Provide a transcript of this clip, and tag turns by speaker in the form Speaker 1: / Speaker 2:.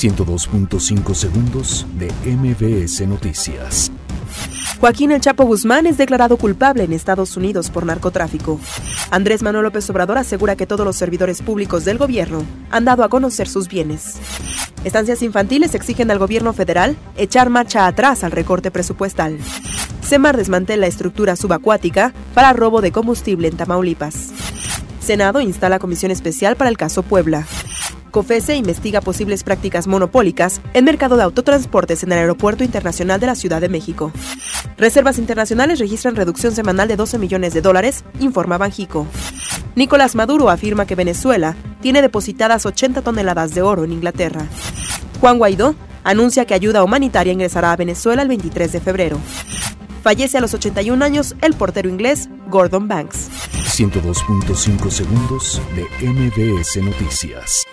Speaker 1: 102.5 segundos de MBS Noticias.
Speaker 2: Joaquín El Chapo Guzmán es declarado culpable en Estados Unidos por narcotráfico. Andrés Manuel López Obrador asegura que todos los servidores públicos del gobierno han dado a conocer sus bienes. Estancias infantiles exigen al gobierno federal echar marcha atrás al recorte presupuestal. Semar desmantela estructura subacuática para robo de combustible en Tamaulipas. Senado instala comisión especial para el caso Puebla. COFESE investiga posibles prácticas monopólicas en mercado de autotransportes en el Aeropuerto Internacional de la Ciudad de México. Reservas internacionales registran reducción semanal de 12 millones de dólares, informa Banjico. Nicolás Maduro afirma que Venezuela tiene depositadas 80 toneladas de oro en Inglaterra. Juan Guaidó anuncia que ayuda humanitaria ingresará a Venezuela el 23 de febrero. Fallece a los 81 años el portero inglés Gordon Banks.
Speaker 1: 102.5 segundos de MBS Noticias.